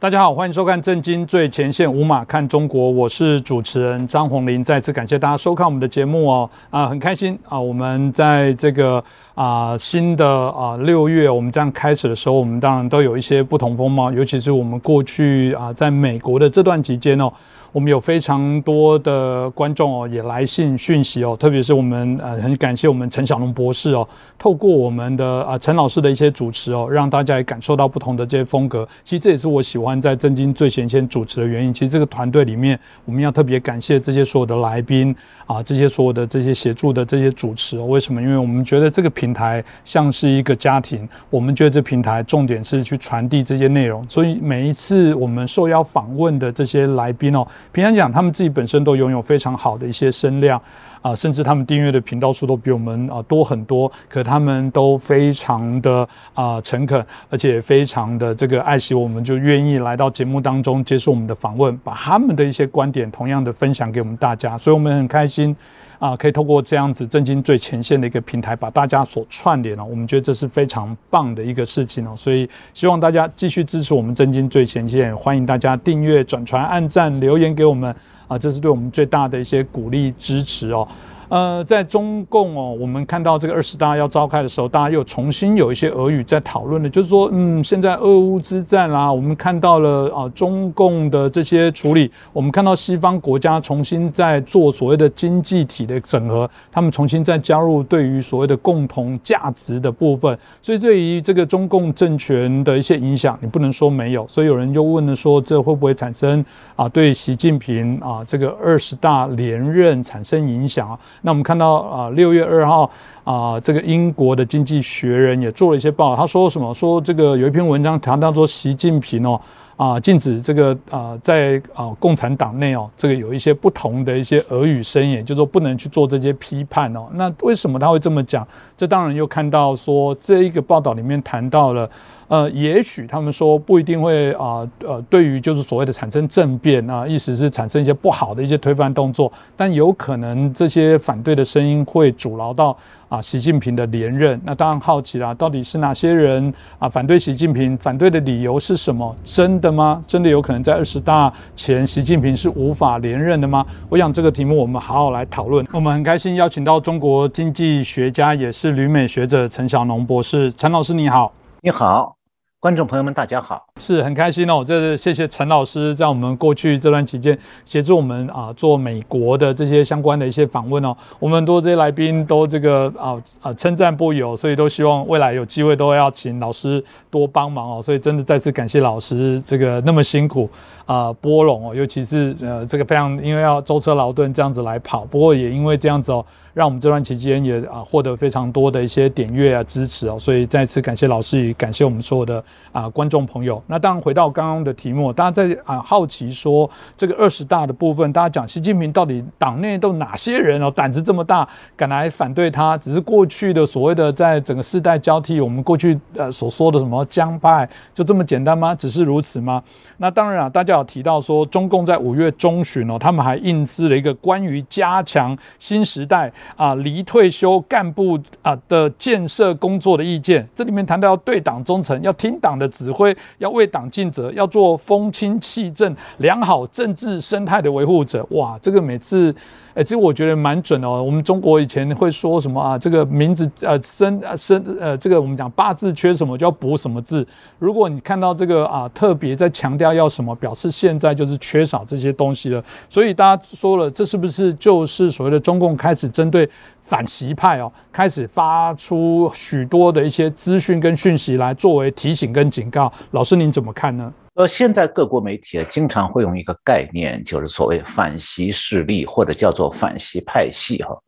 大家好，欢迎收看《震惊最前线》，无马看中国，我是主持人张宏林。再次感谢大家收看我们的节目哦，啊，很开心啊！我们在这个啊新的啊六月，我们这样开始的时候，我们当然都有一些不同风貌，尤其是我们过去啊在美国的这段期间哦。我们有非常多的观众哦，也来信讯息哦，特别是我们呃很感谢我们陈小龙博士哦，透过我们的啊陈老师的一些主持哦，让大家也感受到不同的这些风格。其实这也是我喜欢在震惊最前线主持的原因。其实这个团队里面，我们要特别感谢这些所有的来宾啊，这些所有的这些协助的这些主持哦。为什么？因为我们觉得这个平台像是一个家庭，我们觉得这平台重点是去传递这些内容。所以每一次我们受邀访问的这些来宾哦。平安讲，他们自己本身都拥有非常好的一些声量啊，甚至他们订阅的频道数都比我们啊多很多。可他们都非常的啊诚恳，而且非常的这个爱惜我们，就愿意来到节目当中接受我们的访问，把他们的一些观点同样的分享给我们大家。所以我们很开心啊，可以透过这样子震惊最前线的一个平台，把大家所串联了。我们觉得这是非常棒的一个事情哦。所以希望大家继续支持我们震惊最前线，欢迎大家订阅、转传、按赞、留言给我们啊，这是对我们最大的一些鼓励支持哦。呃，在中共哦，我们看到这个二十大要召开的时候，大家又重新有一些俄语在讨论的，就是说，嗯，现在俄乌之战啦，我们看到了啊，中共的这些处理，我们看到西方国家重新在做所谓的经济体的整合，他们重新在加入对于所谓的共同价值的部分，所以对于这个中共政权的一些影响，你不能说没有。所以有人就问了说，这会不会产生啊，对习近平啊这个二十大连任产生影响啊？那我们看到啊，六月二号啊，这个英国的经济学人也做了一些报道，他说什么？说这个有一篇文章谈到说，习近平哦啊，禁止这个啊，在啊共产党内哦，这个有一些不同的一些俄语声言，就是说不能去做这些批判哦。那为什么他会这么讲？这当然又看到说，这一个报道里面谈到了。呃，也许他们说不一定会啊，呃，对于就是所谓的产生政变啊，意思是产生一些不好的一些推翻动作，但有可能这些反对的声音会阻挠到啊习近平的连任。那当然好奇啦，到底是哪些人啊反对习近平？反对的理由是什么？真的吗？真的有可能在二十大前习近平是无法连任的吗？我想这个题目我们好好来讨论。我们很开心邀请到中国经济学家也是旅美学者陈小农博士，陈老师你好，你好。观众朋友们，大家好，是很开心哦。这是谢谢陈老师在我们过去这段期间协助我们啊做美国的这些相关的一些访问哦。我们很多这些来宾都这个啊啊称赞不已，所以都希望未来有机会都要请老师多帮忙哦。所以真的再次感谢老师这个那么辛苦啊波龙哦，尤其是呃这个非常因为要舟车劳顿这样子来跑，不过也因为这样子哦。让我们这段期间也啊获得非常多的一些点阅啊支持哦，所以再次感谢老师，也感谢我们所有的啊观众朋友。那当然回到刚刚的题目，大家在啊好奇说这个二十大的部分，大家讲习近平到底党内都哪些人哦胆子这么大，敢来反对他？只是过去的所谓的在整个世代交替，我们过去呃所说的什么江派，就这么简单吗？只是如此吗？那当然啊，大家提到说中共在五月中旬哦，他们还印制了一个关于加强新时代。啊，离退休干部啊的建设工作的意见，这里面谈到要对党忠诚，要听党的指挥，要为党尽责，要做风清气正、良好政治生态的维护者。哇，这个每次。其实我觉得蛮准哦。我们中国以前会说什么啊？这个名字呃生呃生呃，这个我们讲八字缺什么就要补什么字。如果你看到这个啊，特别在强调要什么，表示现在就是缺少这些东西了。所以大家说了，这是不是就是所谓的中共开始针对反习派哦，开始发出许多的一些资讯跟讯息来作为提醒跟警告？老师您怎么看呢？呃，现在各国媒体啊，经常会用一个概念，就是所谓反习势力，或者叫做反习派系哈。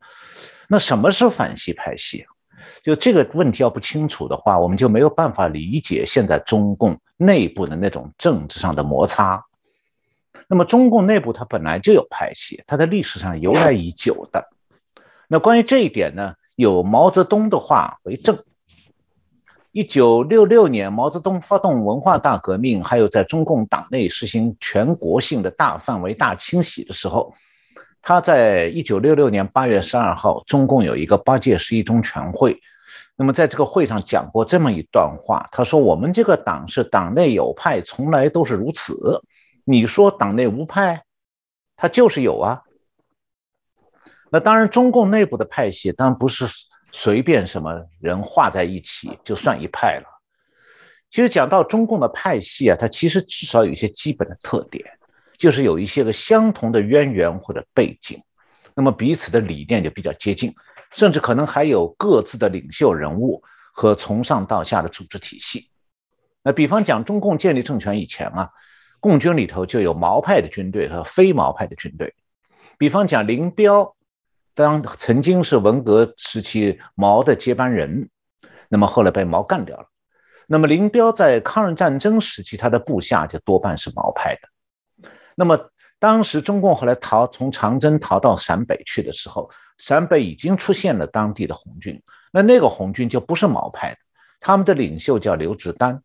那什么是反习派系？就这个问题要不清楚的话，我们就没有办法理解现在中共内部的那种政治上的摩擦。那么中共内部它本来就有派系，它在历史上由来已久的。那关于这一点呢，有毛泽东的话为证。一九六六年，毛泽东发动文化大革命，还有在中共党内实行全国性的大范围大清洗的时候，他在一九六六年八月十二号，中共有一个八届十一中全会，那么在这个会上讲过这么一段话，他说：“我们这个党是党内有派，从来都是如此。你说党内无派，他就是有啊。那当然，中共内部的派系当然不是随便什么人画在一起就算一派了。其实讲到中共的派系啊，它其实至少有一些基本的特点，就是有一些个相同的渊源或者背景，那么彼此的理念就比较接近。”甚至可能还有各自的领袖人物和从上到下的组织体系。那比方讲，中共建立政权以前啊，共军里头就有毛派的军队和非毛派的军队。比方讲，林彪当曾经是文革时期毛的接班人，那么后来被毛干掉了。那么林彪在抗日战争时期，他的部下就多半是毛派的。那么当时中共后来逃从长征逃到陕北去的时候。陕北已经出现了当地的红军，那那个红军就不是毛派的，他们的领袖叫刘志丹，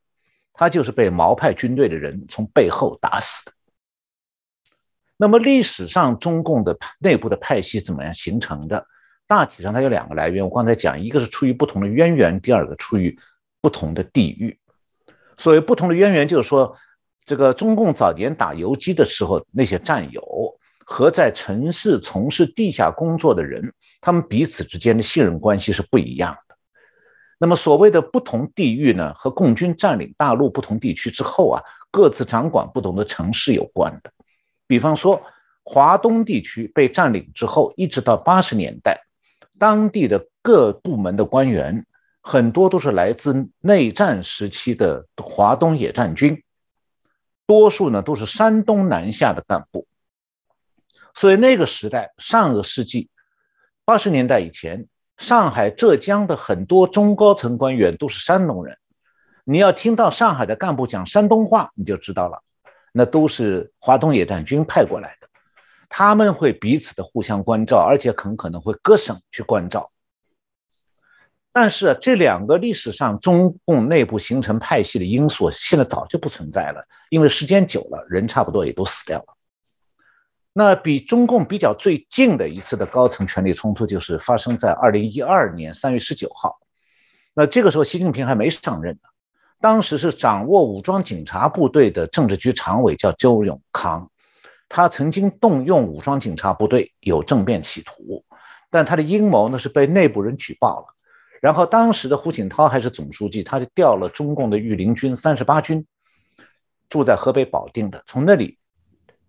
他就是被毛派军队的人从背后打死的。那么历史上中共的内部的派系怎么样形成的？大体上它有两个来源，我刚才讲，一个是出于不同的渊源，第二个出于不同的地域。所谓不同的渊源，就是说这个中共早年打游击的时候，那些战友。和在城市从事地下工作的人，他们彼此之间的信任关系是不一样的。那么所谓的不同地域呢，和共军占领大陆不同地区之后啊，各自掌管不同的城市有关的。比方说，华东地区被占领之后，一直到八十年代，当地的各部门的官员很多都是来自内战时期的华东野战军，多数呢都是山东南下的干部。所以那个时代，上个世纪八十年代以前，上海、浙江的很多中高层官员都是山东人。你要听到上海的干部讲山东话，你就知道了，那都是华东野战军派过来的。他们会彼此的互相关照，而且很可能会各省去关照。但是这两个历史上中共内部形成派系的因素，现在早就不存在了，因为时间久了，人差不多也都死掉了。那比中共比较最近的一次的高层权力冲突，就是发生在二零一二年三月十九号。那这个时候，习近平还没上任呢。当时是掌握武装警察部队的政治局常委叫周永康，他曾经动用武装警察部队有政变企图，但他的阴谋呢是被内部人举报了。然后当时的胡锦涛还是总书记，他就调了中共的御林军三十八军，住在河北保定的，从那里。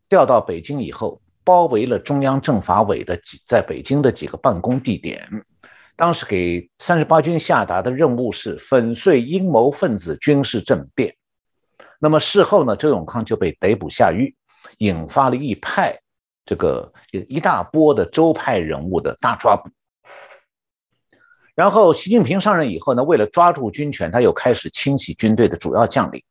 调到北京以后，包围了中央政法委的几在北京的几个办公地点。当时给三十八军下达的任务是粉碎阴谋分子军事政变。那么事后呢，周永康就被逮捕下狱，引发了一派这个一大波的周派人物的大抓捕。然后习近平上任以后呢，为了抓住军权，他又开始清洗军队的主要将领。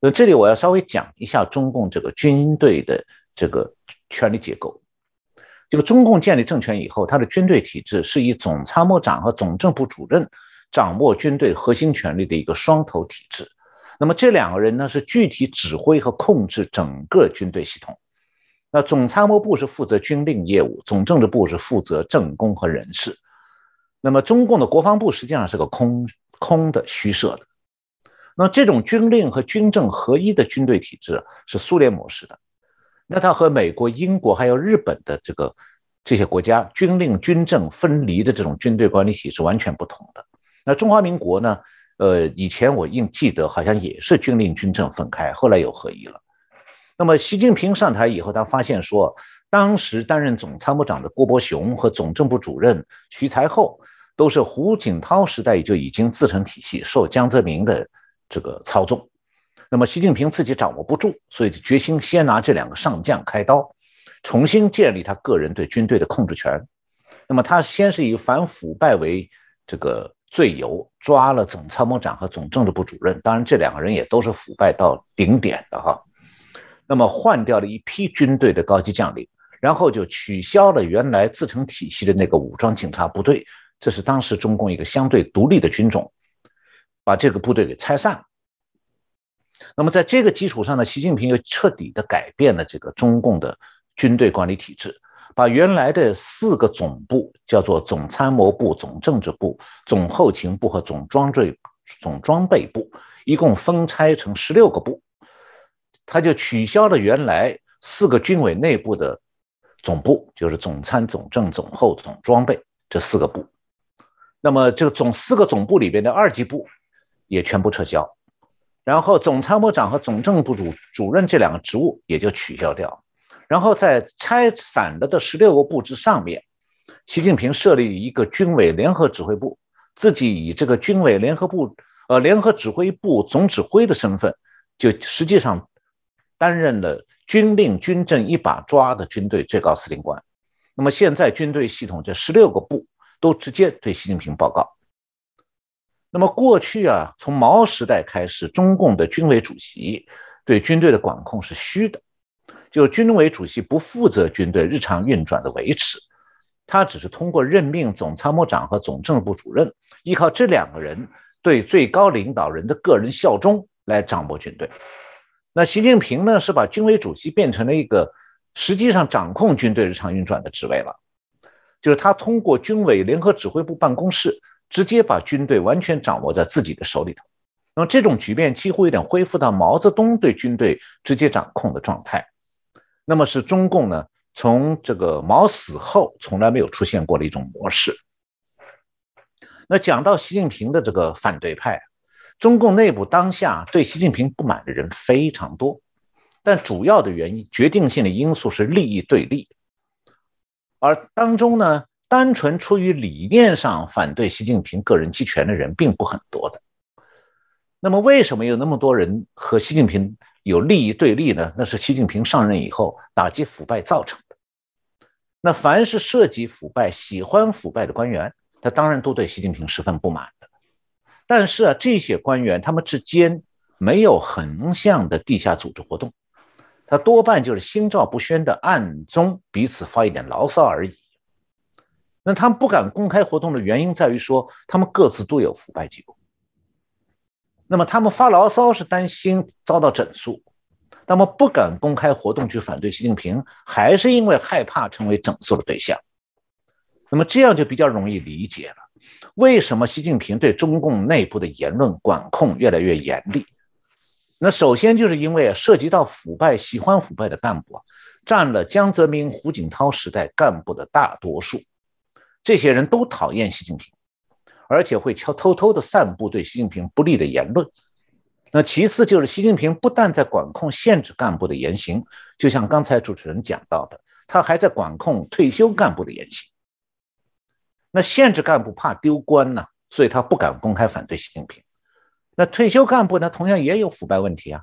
那这里我要稍微讲一下中共这个军队的这个权力结构。这个中共建立政权以后，它的军队体制是以总参谋长和总政部主任掌握军队核心权力的一个双头体制。那么这两个人呢，是具体指挥和控制整个军队系统。那总参谋部是负责军令业务，总政治部是负责政工和人事。那么中共的国防部实际上是个空空的虚设的。那这种军令和军政合一的军队体制是苏联模式的，那它和美国、英国还有日本的这个这些国家军令军政分离的这种军队管理体制完全不同的。那中华民国呢？呃，以前我应记得好像也是军令军政分开，后来又合一了。那么习近平上台以后，他发现说，当时担任总参谋长的郭伯雄和总政部主任徐才厚都是胡锦涛时代就已经自成体系，受江泽民的。这个操纵，那么习近平自己掌握不住，所以就决心先拿这两个上将开刀，重新建立他个人对军队的控制权。那么他先是以反腐败为这个罪由，抓了总参谋长和总政治部主任，当然这两个人也都是腐败到顶点的哈。那么换掉了一批军队的高级将领，然后就取消了原来自成体系的那个武装警察部队，这是当时中共一个相对独立的军种。把这个部队给拆散。那么在这个基础上呢，习近平又彻底的改变了这个中共的军队管理体制，把原来的四个总部，叫做总参谋部、总政治部、总后勤部和总装备总装备部，一共分拆成十六个部，他就取消了原来四个军委内部的总部，就是总参、总政、总后、总装备这四个部。那么这个总四个总部里边的二级部也全部撤销，然后总参谋长和总政部主主任这两个职务也就取消掉。然后在拆散了的十六个部之上面，习近平设立一个军委联合指挥部，自己以这个军委联合部呃联合指挥部总指挥的身份，就实际上担任了军令军政一把抓的军队最高司令官。那么现在军队系统这十六个部都直接对习近平报告。那么过去啊，从毛时代开始，中共的军委主席对军队的管控是虚的。就军委主席不负责军队日常运转的维持，他只是通过任命总参谋长和总政治部主任，依靠这两个人对最高领导人的个人效忠来掌握军队。那习近平呢，是把军委主席变成了一个实际上掌控军队日常运转的职位了，就是他通过军委联合指挥部办公室，直接把军队完全掌握在自己的手里头。那么这种局面几乎有点恢复到毛泽东对军队直接掌控的状态。那么是中共呢？从这个毛死后，从来没有出现过的一种模式。那讲到习近平的这个反对派，中共内部当下对习近平不满的人非常多，但主要的原因、决定性的因素是利益对立，而当中呢，单纯出于理念上反对习近平个人集权的人并不很多的。那么，为什么有那么多人和习近平？有利益对立呢，那是习近平上任以后打击腐败造成的。那凡是涉及腐败、喜欢腐败的官员，他当然都对习近平十分不满的。但是啊，这些官员他们之间没有横向的地下组织活动，他多半就是心照不宣的暗中彼此发一点牢骚而已。那他们不敢公开活动的原因在于说，他们各自都有腐败记录。那么他们发牢骚是担心遭到整肃，那么不敢公开活动去反对习近平，还是因为害怕成为整肃的对象。那么这样就比较容易理解了，为什么习近平对中共内部的言论管控越来越严厉？那首先就是因为涉及到腐败、喜欢腐败的干部啊，占了江泽民、胡锦涛时代干部的大多数，这些人都讨厌习近平。而且会悄偷偷的散布对习近平不利的言论。那其次就是习近平不但在管控、限制干部的言行，就像刚才主持人讲到的，他还在管控退休干部的言行。那限制干部怕丢官呢，所以他不敢公开反对习近平。那退休干部呢，同样也有腐败问题啊，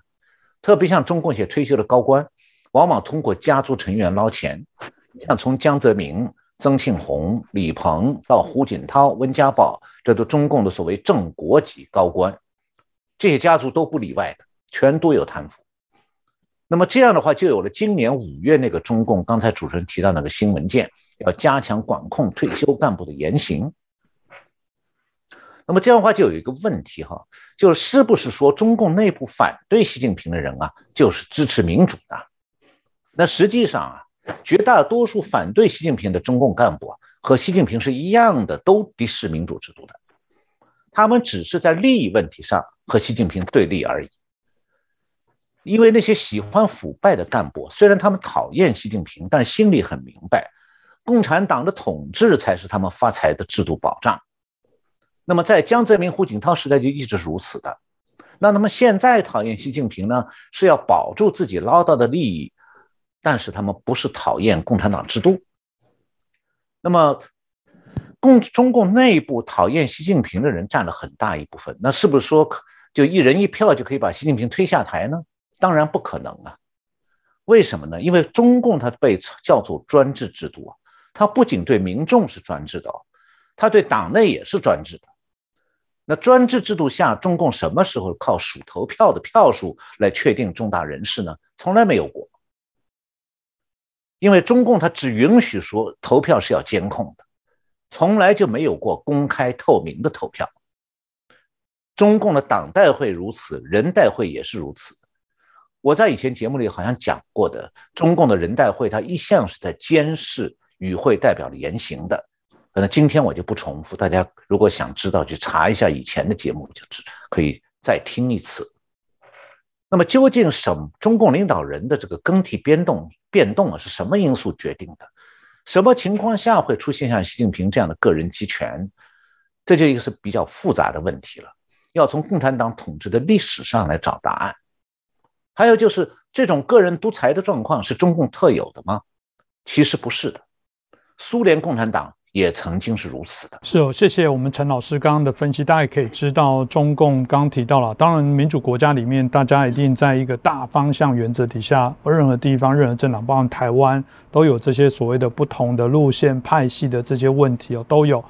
特别像中共一些退休的高官，往往通过家族成员捞钱，像从江泽民。曾庆红、李鹏到胡锦涛、温家宝，这都中共的所谓正国级高官，这些家族都不例外的，全都有贪腐。那么这样的话，就有了今年五月那个中共刚才主持人提到那个新文件，要加强管控退休干部的言行。那么这样的话，就有一个问题哈，就是不是说中共内部反对习近平的人啊，就是支持民主的？那实际上啊。绝大多数反对习近平的中共干部，和习近平是一样的，都敌视民主制度的。他们只是在利益问题上和习近平对立而已。因为那些喜欢腐败的干部，虽然他们讨厌习近平，但心里很明白，共产党的统治才是他们发财的制度保障。那么在江泽民、胡锦涛时代就一直是如此的。那那么现在讨厌习近平呢，是要保住自己捞到的利益。但是他们不是讨厌共产党制度。那么，共中共内部讨厌习近平的人占了很大一部分。那是不是说就一人一票就可以把习近平推下台呢？当然不可能啊！为什么呢？因为中共它被叫做专制制度啊，它不仅对民众是专制的，它对党内也是专制的。那专制制度下，中共什么时候靠数投票的票数来确定重大人事呢？从来没有过。因为中共他只允许说投票是要监控的，从来就没有过公开透明的投票。中共的党代会如此，人代会也是如此。我在以前节目里好像讲过的，中共的人代会他一向是在监视与会代表的言行的。那今天我就不重复，大家如果想知道，去查一下以前的节目，就知可以再听一次。那么，究竟什中共领导人的这个更替变动变动啊，是什么因素决定的？什么情况下会出现像习近平这样的个人集权？这就一个是比较复杂的问题了，要从共产党统治的历史上来找答案。还有就是，这种个人独裁的状况是中共特有的吗？其实不是的，苏联共产党。也曾经是如此的，是哦，谢谢我们陈老师刚刚的分析，大家也可以知道，中共刚提到了，当然民主国家里面，大家一定在一个大方向原则底下，任何地方、任何政党，包括台湾，都有这些所谓的不同的路线派系的这些问题哦，都有。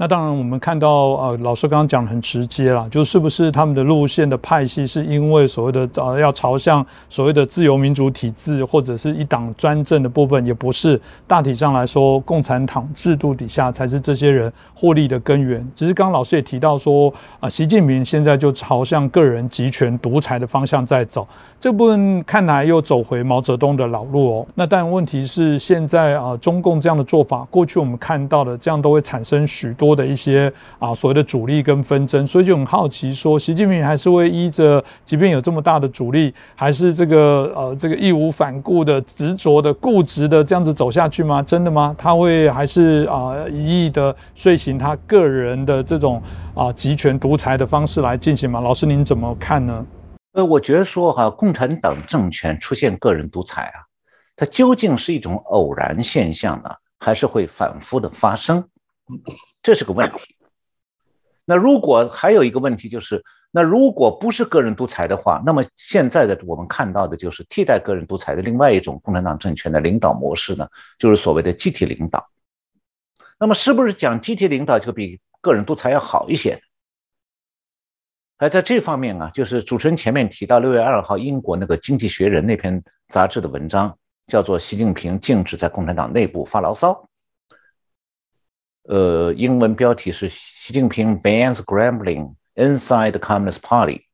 那当然，我们看到，呃，老师刚刚讲的很直接了，就是不是他们的路线的派系，是因为所谓的呃要朝向所谓的自由民主体制，或者是一党专政的部分，也不是。大体上来说，共产党制度底下才是这些人获利的根源。只是刚刚老师也提到说，啊，习近平现在就朝向个人集权独裁的方向在走，这部分看来又走回毛泽东的老路哦。那但问题是，现在啊，中共这样的做法，过去我们看到的这样都会产生许多。多的一些啊所谓的阻力跟纷争，所以就很好奇，说习近平还是会依着，即便有这么大的阻力，还是这个呃这个义无反顾的、执着的、固执的这样子走下去吗？真的吗？他会还是啊一意的遂行他个人的这种啊集权独裁的方式来进行吗？老师您怎么看呢？呃，我觉得说哈，共产党政权出现个人独裁啊，它究竟是一种偶然现象呢，还是会反复的发生？这是个问题。那如果还有一个问题就是，那如果不是个人独裁的话，那么现在的我们看到的就是替代个人独裁的另外一种共产党政权的领导模式呢，就是所谓的集体领导。那么是不是讲集体领导就比个人独裁要好一些？而在这方面啊，就是主持人前面提到六月二号英国那个《经济学人》那篇杂志的文章，叫做《习近平禁止在共产党内部发牢骚》。呃，英文标题是习近平 bans grumbling inside the Communist Party。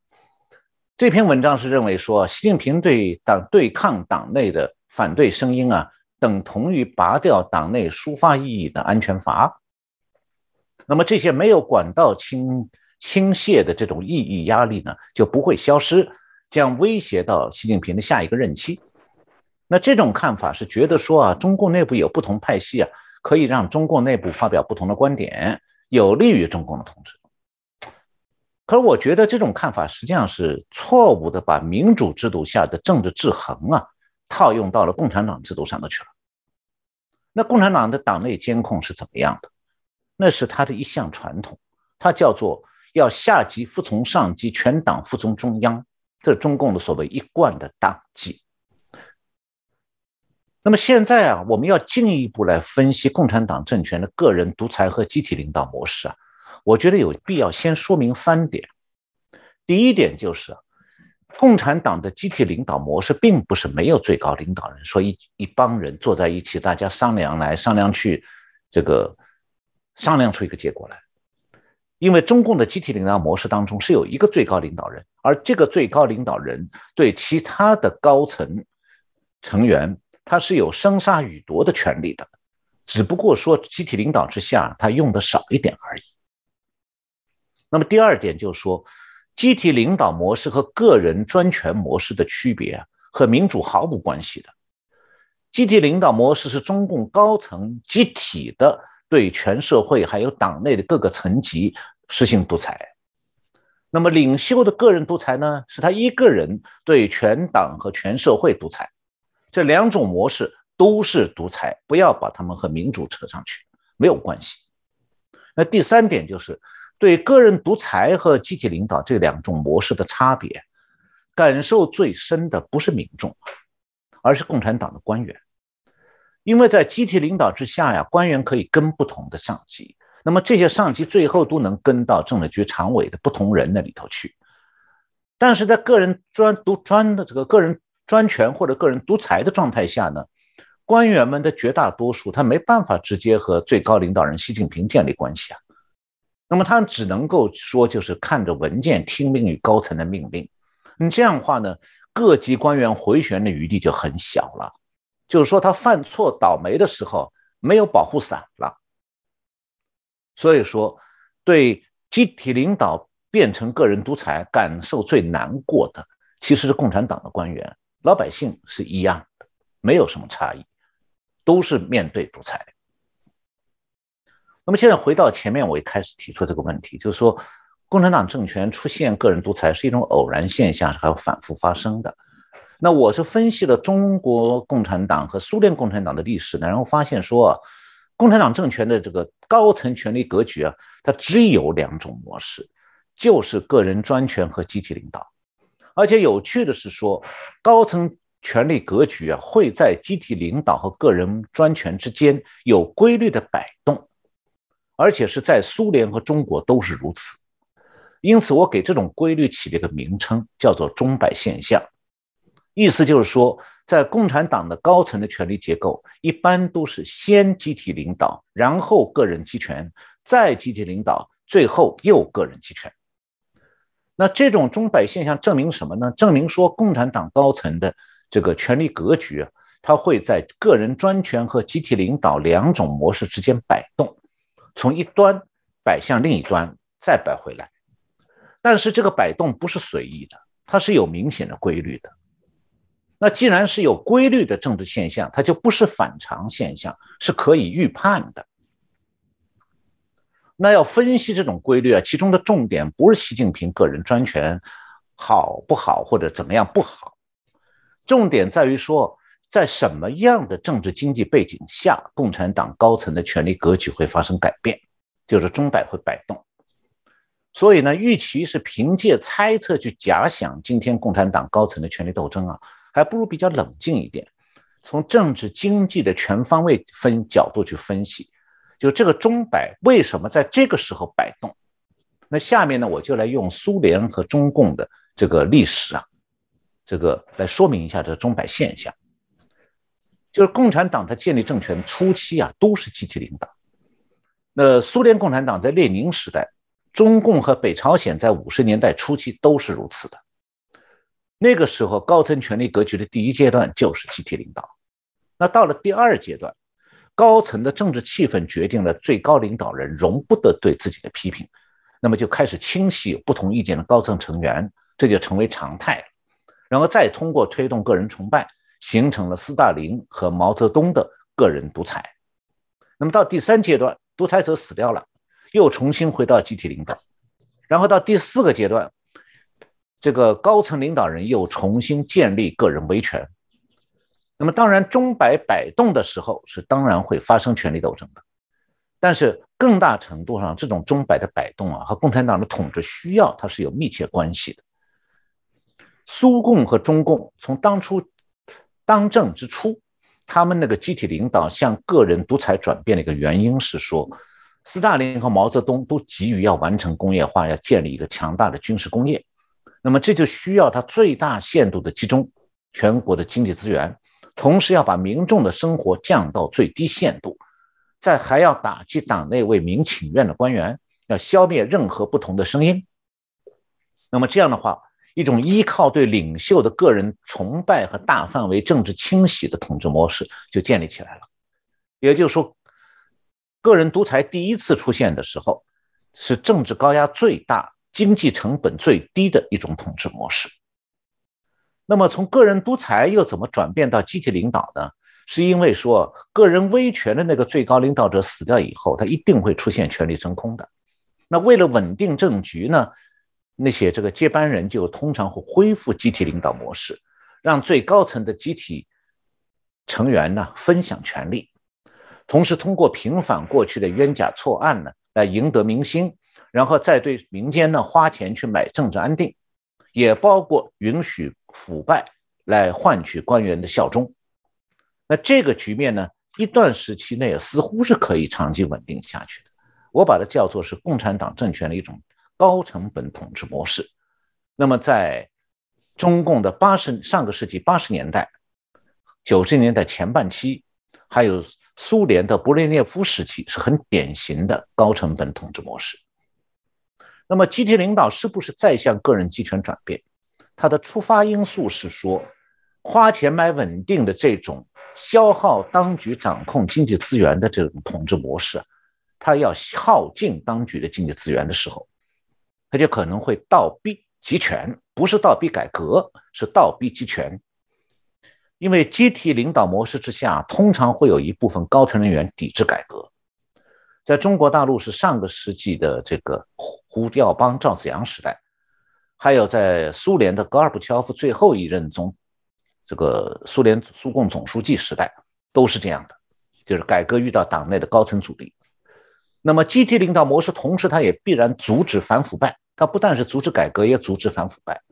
这篇文章是认为说，习近平对党对抗党内的反对声音啊，等同于拔掉党内抒发意义的安全阀。那么这些没有管道倾倾泻的这种意义压力呢，就不会消失，将威胁到习近平的下一个任期。那这种看法是觉得说啊，中共内部有不同派系啊。可以让中共内部发表不同的观点，有利于中共的统治。可是我觉得这种看法实际上是错误的，把民主制度下的政治制衡啊套用到了共产党制度上头去了。那共产党的党内监控是怎么样的？那是他的一项传统，它叫做要下级服从上级，全党服从中央，这是中共的所谓一贯的党纪。那么现在啊，我们要进一步来分析共产党政权的个人独裁和集体领导模式啊，我觉得有必要先说明三点。第一点就是，共产党的集体领导模式并不是没有最高领导人，说一一帮人坐在一起，大家商量来商量去，这个商量出一个结果来。因为中共的集体领导模式当中是有一个最高领导人，而这个最高领导人对其他的高层成员。他是有生杀予夺的权利的，只不过说集体领导之下，他用的少一点而已。那么第二点就是说，集体领导模式和个人专权模式的区别和民主毫无关系的。集体领导模式是中共高层集体的对全社会还有党内的各个层级实行独裁，那么领袖的个人独裁呢，是他一个人对全党和全社会独裁。这两种模式都是独裁，不要把他们和民主扯上去，没有关系。那第三点就是对个人独裁和集体领导这两种模式的差别，感受最深的不是民众，而是共产党的官员。因为在集体领导之下呀，官员可以跟不同的上级，那么这些上级最后都能跟到政治局常委的不同人那里头去。但是在个人专独专的这个个人。专权或者个人独裁的状态下呢，官员们的绝大多数他没办法直接和最高领导人习近平建立关系啊，那么他只能够说就是看着文件听命于高层的命令，你这样的话呢，各级官员回旋的余地就很小了，就是说他犯错倒霉的时候，没有保护伞了。所以说，对集体领导变成个人独裁感受最难过的，其实是共产党的官员，老百姓是一样的，没有什么差异，都是面对独裁。那么现在回到前面，我一开始提出这个问题，就是说，共产党政权出现个人独裁是一种偶然现象，还有反复发生的。那我是分析了中国共产党和苏联共产党的历史呢，然后发现说，共产党政权的这个高层权力格局啊，它只有两种模式，就是个人专权和集体领导。而且有趣的是说，高层权力格局啊，会在集体领导和个人专权之间有规律的摆动，而且是在苏联和中国都是如此。因此，我给这种规律起了一个名称，叫做钟摆现象。意思就是说，在共产党的高层的权力结构，一般都是先集体领导，然后个人集权，再集体领导，最后又个人集权。那这种钟摆现象证明什么呢？证明说，共产党高层的这个权力格局，它会在个人专权和集体领导两种模式之间摆动，从一端摆向另一端，再摆回来。但是这个摆动不是随意的，它是有明显的规律的。那既然是有规律的政治现象，它就不是反常现象，是可以预判的。那要分析这种规律啊，其中的重点不是习近平个人专权好不好或者怎么样不好，重点在于说，在什么样的政治经济背景下，共产党高层的权力格局会发生改变，就是钟摆会摆动。所以呢，与其是凭借猜测去假想今天共产党高层的权力斗争啊。还不如比较冷静一点，从政治经济的全方位分角度去分析，就这个钟摆为什么在这个时候摆动？那下面呢，我就来用苏联和中共的这个历史啊，这个来说明一下这个钟摆现象。就是共产党它建立政权初期啊，都是集体领导。那苏联共产党在列宁时代，中共和北朝鲜在五十年代初期都是如此的。那个时候，高层权力格局的第一阶段就是集体领导。那到了第二阶段，高层的政治气氛决定了最高领导人容不得对自己的批评，那么就开始清洗不同意见的高层成员，这就成为常态。然后再通过推动个人崇拜，形成了斯大林和毛泽东的个人独裁。那么到第三阶段，独裁者死掉了，又重新回到集体领导。然后到第四个阶段。这个高层领导人又重新建立个人威权，那么当然钟摆摆动的时候是当然会发生权力斗争的，但是更大程度上这种钟摆的摆动啊和共产党的统治需要它是有密切关系的。苏共和中共从当初当政之初，他们那个集体领导向个人独裁转变的一个原因是说，斯大林和毛泽东都急于要完成工业化，要建立一个强大的军事工业。那么这就需要他最大限度的集中全国的经济资源，同时要把民众的生活降到最低限度，再还要打击党内为民请愿的官员，要消灭任何不同的声音。那么这样的话，一种依靠对领袖的个人崇拜和大范围政治清洗的统治模式就建立起来了。也就是说，个人独裁第一次出现的时候，是政治高压最大。经济成本最低的一种统治模式。那么，从个人独裁又怎么转变到集体领导呢？是因为说，个人威权的那个最高领导者死掉以后，他一定会出现权力真空的。那为了稳定政局呢，那些这个接班人就通常会恢复集体领导模式，让最高层的集体成员呢分享权力，同时通过平反过去的冤假错案呢，来赢得民心。然后再对民间呢花钱去买政治安定，也包括允许腐败来换取官员的效忠。那这个局面呢，一段时期内似乎是可以长期稳定下去的。我把它叫做是共产党政权的一种高成本统治模式。那么在中共的八十上个世纪八十年代、九十年代前半期，还有苏联的勃列涅夫时期，是很典型的高成本统治模式。那么，集体领导是不是在向个人集权转变？它的出发因素是说，花钱买稳定的这种消耗当局掌控经济资源的这种统治模式，他要耗尽当局的经济资源的时候，他就可能会倒逼集权，不是倒逼改革，是倒逼集权。因为集体领导模式之下，通常会有一部分高层人员抵制改革。在中国大陆是上个世纪的这个胡耀邦、赵紫阳时代，还有在苏联的戈尔巴乔夫最后一任总，这个苏联苏共总书记时代，都是这样的，就是改革遇到党内的高层阻力。那么集体领导模式，同时它也必然阻止反腐败，它不但是阻止改革，也阻止反腐败。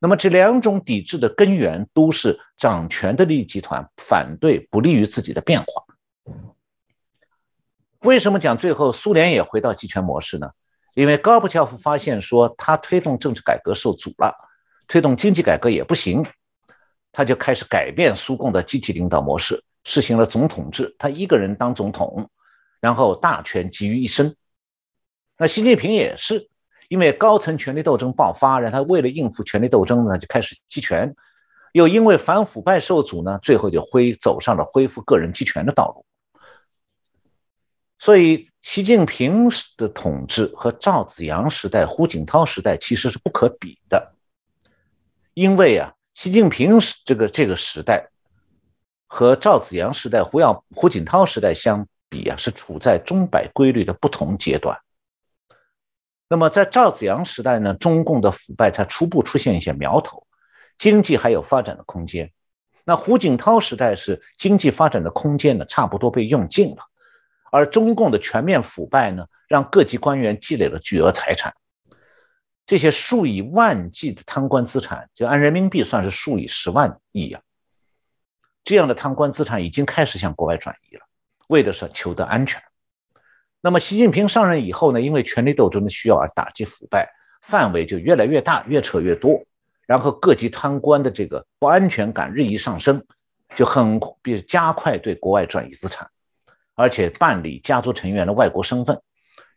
那么这两种抵制的根源，都是掌权的利益集团反对不利于自己的变化。为什么讲最后苏联也回到集权模式呢？因为高尔巴乔夫发现说他推动政治改革受阻了，推动经济改革也不行，他就开始改变苏共的集体领导模式，实行了总统制，他一个人当总统，然后大权集于一身。那习近平也是因为高层权力斗争爆发，让他为了应付权力斗争呢，就开始集权，又因为反腐败受阻呢，最后就恢走上了恢复个人集权的道路。所以，习近平的统治和赵紫阳时代、胡锦涛时代其实是不可比的，因为啊，习近平这个这个时代和赵紫阳时代、胡耀胡锦涛时代相比啊，是处在钟摆规律的不同阶段。那么，在赵紫阳时代呢，中共的腐败才初步出现一些苗头，经济还有发展的空间。那胡锦涛时代是经济发展的空间呢，差不多被用尽了。而中共的全面腐败呢，让各级官员积累了巨额财产，这些数以万计的贪官资产，就按人民币算是数以十万亿呀。这样的贪官资产已经开始向国外转移了，为的是求得安全。那么习近平上任以后呢，因为权力斗争的需要而打击腐败，范围就越来越大，越扯越多，然后各级贪官的这个不安全感日益上升，就很比加快对国外转移资产。而且办理家族成员的外国身份，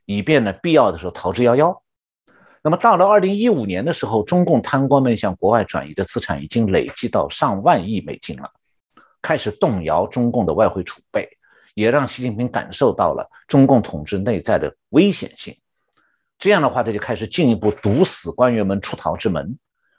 以便呢必要的时候逃之夭夭。那么到了二零一五年的时候，中共贪官们向国外转移的资产已经累计到上万亿美金了，开始动摇中共的外汇储备，也让习近平感受到了中共统治内在的危险性。这样的话，他就开始进一步堵死官员们出逃之门。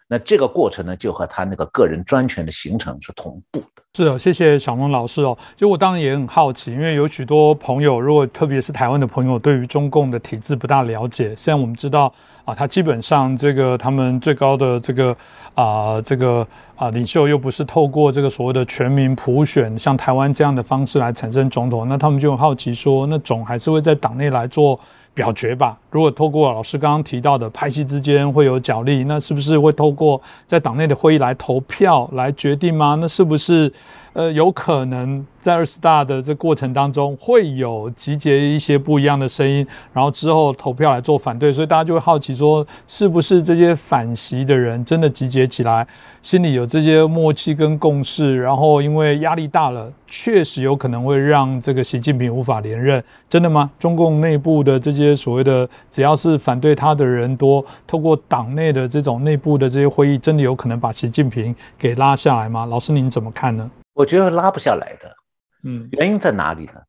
那这个过程呢，就和他那个个人专权的形成是同步的。是哦，谢谢小龙老师哦。就我当然也很好奇，因为有许多朋友，如果特别是台湾的朋友，对于中共的体制不大了解。现在我们知道啊，他基本上这个他们最高的这个啊这个啊领袖又不是透过这个所谓的全民普选，像台湾这样的方式来产生总统，那他们就很好奇说，那总还是会在党内来做表决吧？如果透过老师刚刚提到的派系之间会有角力，那是不是会透过在党内的会议来投票来决定吗？那是不是？呃，有可能在二十大的这过程当中会有集结一些不一样的声音，然后之后投票来做反对，所以大家就会好奇说，是不是这些反习的人真的集结起来，心里有这些默契跟共识，然后因为压力大了，确实有可能会让这个习近平无法连任，真的吗？中共内部的这些所谓的只要是反对他的人多，透过党内的这种内部的这些会议，真的有可能把习近平给拉下来吗？老师您怎么看呢？我觉得拉不下来的，嗯，原因在哪里呢？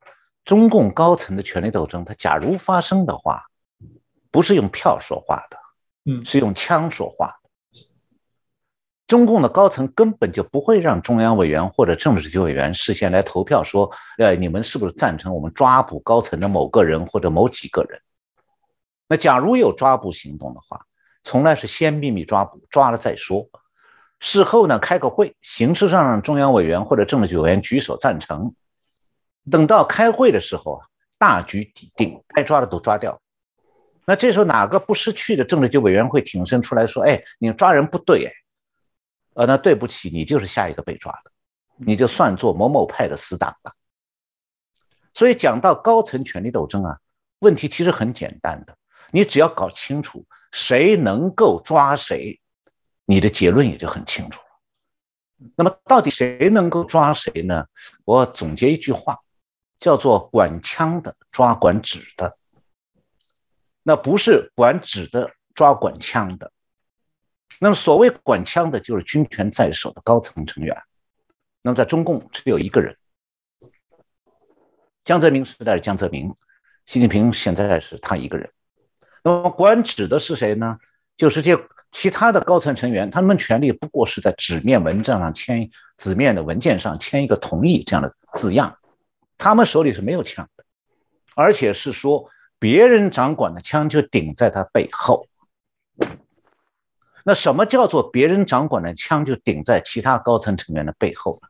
中共高层的权力斗争，它假如发生的话，不是用票说话的，嗯，是用枪说话的。中共的高层根本就不会让中央委员或者政治局委员事先来投票说，呃，你们是不是赞成我们抓捕高层的某个人或者某几个人？那假如有抓捕行动的话，从来是先秘密抓捕，抓了再说。事后呢，开个会，形式上让中央委员或者政治局委员举手赞成。等到开会的时候啊，大局已定，该抓的都抓掉。那这时候哪个不识趣的政治局委员会挺身出来说：“哎，你抓人不对，哎，呃，那对不起，你就是下一个被抓的，你就算作某某派的死党了。”所以讲到高层权力斗争啊，问题其实很简单的，你只要搞清楚谁能够抓谁。你的结论也就很清楚了。那么，到底谁能够抓谁呢？我总结一句话，叫做“管枪的抓管纸的”，那不是管纸的抓管枪的。那么，所谓管枪的，就是军权在手的高层成员。那么在中共只有一个人，江泽民时代是江泽民，习近平现在是他一个人。那么管指的是谁呢？就是这其他的高层成员，他们权力不过是在纸面文件上签纸面的文件上签一个同意这样的字样，他们手里是没有枪的，而且是说别人掌管的枪就顶在他背后。那什么叫做别人掌管的枪就顶在其他高层成员的背后呢？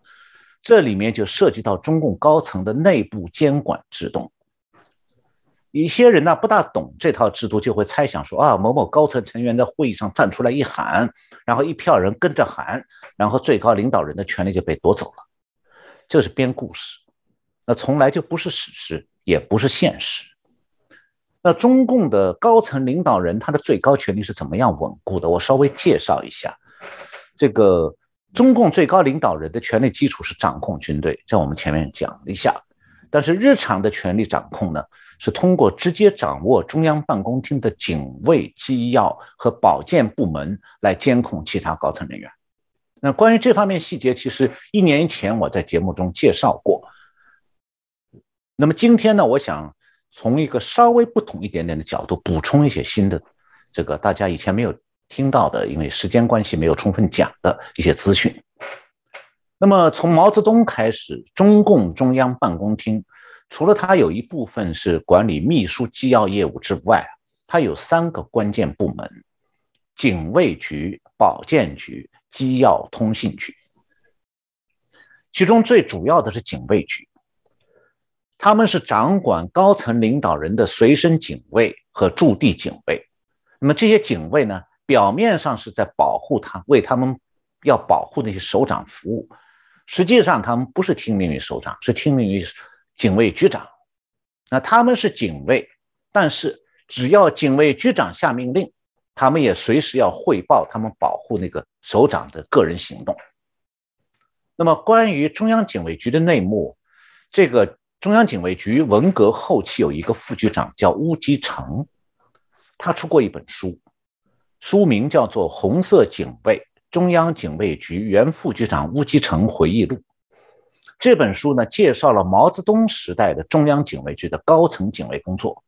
这里面就涉及到中共高层的内部监管制度。一些人呢不大懂这套制度，就会猜想说啊，某某高层成员在会议上站出来一喊，然后一票人跟着喊，然后最高领导人的权利就被夺走了。这是编故事，那从来就不是史实，也不是现实。那中共的高层领导人他的最高权力是怎么样稳固的？我稍微介绍一下，这个中共最高领导人的权力基础是掌控军队，在我们前面讲了一下。但是日常的权力掌控呢，是通过直接掌握中央办公厅的警卫、机要和保健部门来监控其他高层人员。那关于这方面细节，其实一年前我在节目中介绍过。那么今天呢，我想。从一个稍微不同一点点的角度补充一些新的，这个大家以前没有听到的，因为时间关系没有充分讲的一些资讯。那么从毛泽东开始，中共中央办公厅除了它有一部分是管理秘书机要业务之外，它有三个关键部门：警卫局、保健局、机要通信局。其中最主要的是警卫局。他们是掌管高层领导人的随身警卫和驻地警卫。那么这些警卫呢，表面上是在保护他，为他们要保护那些首长服务。实际上，他们不是听命于首长，是听命于警卫局长。那他们是警卫，但是只要警卫局长下命令，他们也随时要汇报他们保护那个首长的个人行动。那么，关于中央警卫局的内幕，这个。中央警卫局文革后期有一个副局长叫乌基成，他出过一本书，书名叫做《红色警卫：中央警卫局原副局长乌基成回忆录》。这本书呢，介绍了毛泽东时代的中央警卫局的高层警卫工作，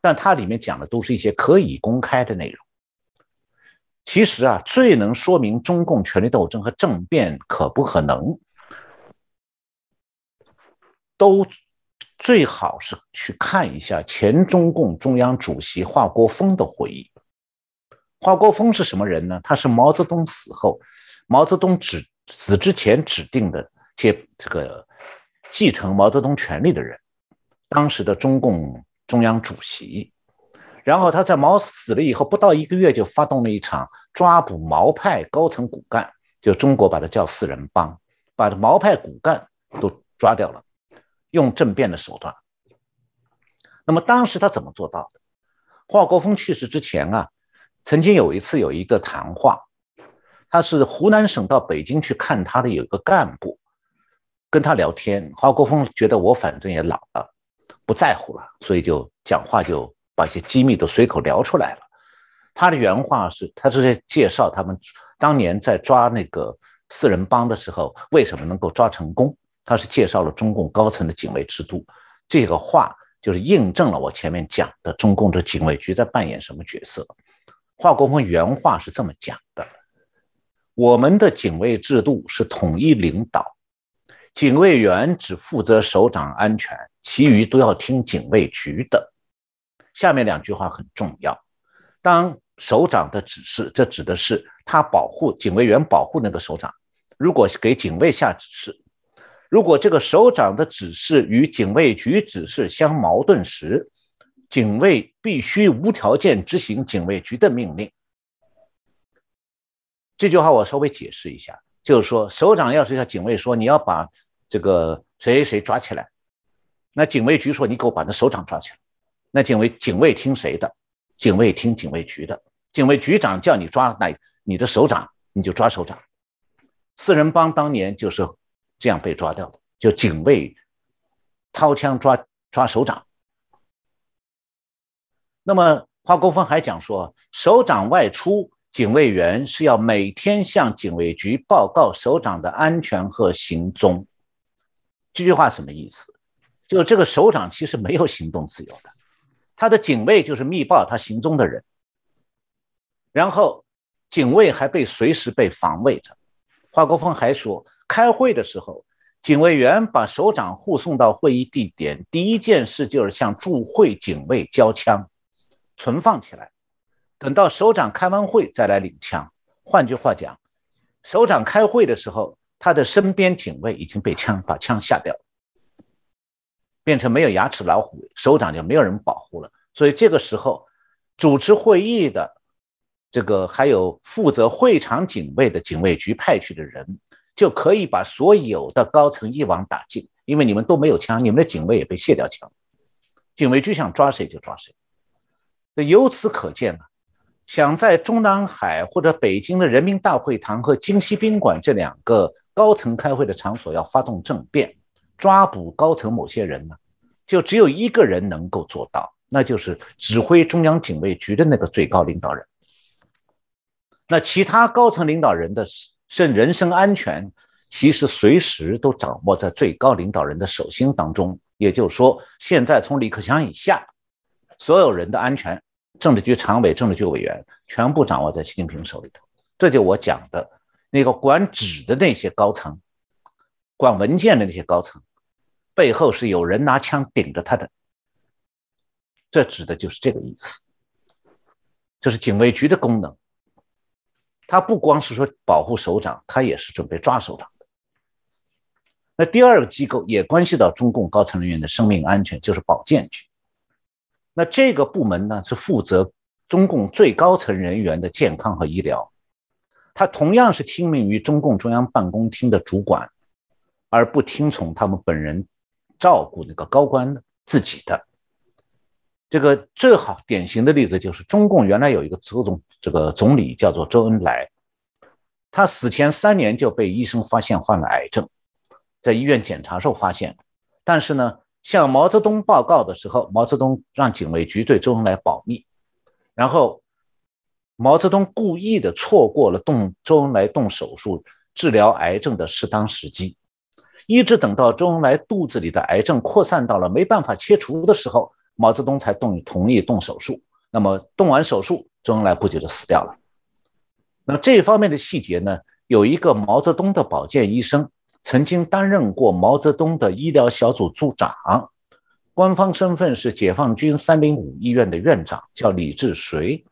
但它里面讲的都是一些可以公开的内容。其实啊，最能说明中共权力斗争和政变可不可能，都。最好是去看一下前中共中央主席华国锋的回忆。华国锋是什么人呢？他是毛泽东死后，毛泽东指死之前指定的接这个继承毛泽东权力的人，当时的中共中央主席。然后他在毛死了以后不到一个月，就发动了一场抓捕毛派高层骨干，就中国把它叫四人帮，把毛派骨干都抓掉了。用政变的手段。那么当时他怎么做到的？华国锋去世之前啊，曾经有一次有一个谈话，他是湖南省到北京去看他的有一个干部，跟他聊天。华国锋觉得我反正也老了，不在乎了，所以就讲话就把一些机密都随口聊出来了。他的原话是，他是在介绍他们当年在抓那个四人帮的时候，为什么能够抓成功。他是介绍了中共高层的警卫制度，这个话就是印证了我前面讲的中共的警卫局在扮演什么角色。华国锋原话是这么讲的：我们的警卫制度是统一领导，警卫员只负责首长安全，其余都要听警卫局的。下面两句话很重要：当首长的指示，这指的是他保护警卫员保护那个首长，如果给警卫下指示。如果这个首长的指示与警卫局指示相矛盾时，警卫必须无条件执行警卫局的命令。这句话我稍微解释一下，就是说，首长要是向警卫说你要把这个谁谁抓起来，那警卫局说你给我把那首长抓起来，那警卫警卫听谁的？警卫听警卫局的。警卫局长叫你抓那你的首长，你就抓首长。四人帮当年就是。这样被抓掉的，就警卫掏枪抓抓首长。那么华国锋还讲说，首长外出，警卫员是要每天向警卫局报告首长的安全和行踪。这句话什么意思？就这个首长其实没有行动自由的，他的警卫就是密报他行踪的人，然后警卫还被随时被防卫着。华国锋还说，开会的时候，警卫员把首长护送到会议地点，第一件事就是向驻会警卫交枪，存放起来。等到首长开完会再来领枪。换句话讲，首长开会的时候，他的身边警卫已经被枪把枪下掉，变成没有牙齿老虎，首长就没有人保护了。所以这个时候，主持会议的这个还有负责会场警卫的警卫局派去的人，就可以把所有的高层一网打尽，因为你们都没有枪，你们的警卫也被卸掉枪，警卫局想抓谁就抓谁。那由此可见呢。想在中南海或者北京的人民大会堂和京西宾馆这两个高层开会的场所要发动政变，抓捕高层某些人呢，就只有一个人能够做到，那就是指挥中央警卫局的那个最高领导人。那其他高层领导人的甚人身安全，其实随时都掌握在最高领导人的手心当中。也就是说，现在从李克强以下，所有人的安全。政治局常委、政治局委员全部掌握在习近平手里头，这就我讲的那个管纸的那些高层，管文件的那些高层，背后是有人拿枪顶着他的，这指的就是这个意思。这是警卫局的功能，他不光是说保护首长，他也是准备抓首长的。那第二个机构也关系到中共高层人员的生命安全，就是保健局。那这个部门呢，是负责中共最高层人员的健康和医疗，他同样是听命于中共中央办公厅的主管，而不听从他们本人照顾那个高官的自己的。这个最好典型的例子就是，中共原来有一个周总，这个总理叫做周恩来，他死前三年就被医生发现患了癌症，在医院检查时候发现，但是呢。向毛泽东报告的时候，毛泽东让警卫局对周恩来保密，然后毛泽东故意的错过了动周恩来动手术治疗癌症的适当时机，一直等到周恩来肚子里的癌症扩散到了没办法切除的时候，毛泽东才动同意动手术。那么动完手术，周恩来不久就死掉了。那这方面的细节呢，有一个毛泽东的保健医生。曾经担任过毛泽东的医疗小组组长，官方身份是解放军三零五医院的院长，叫李志水。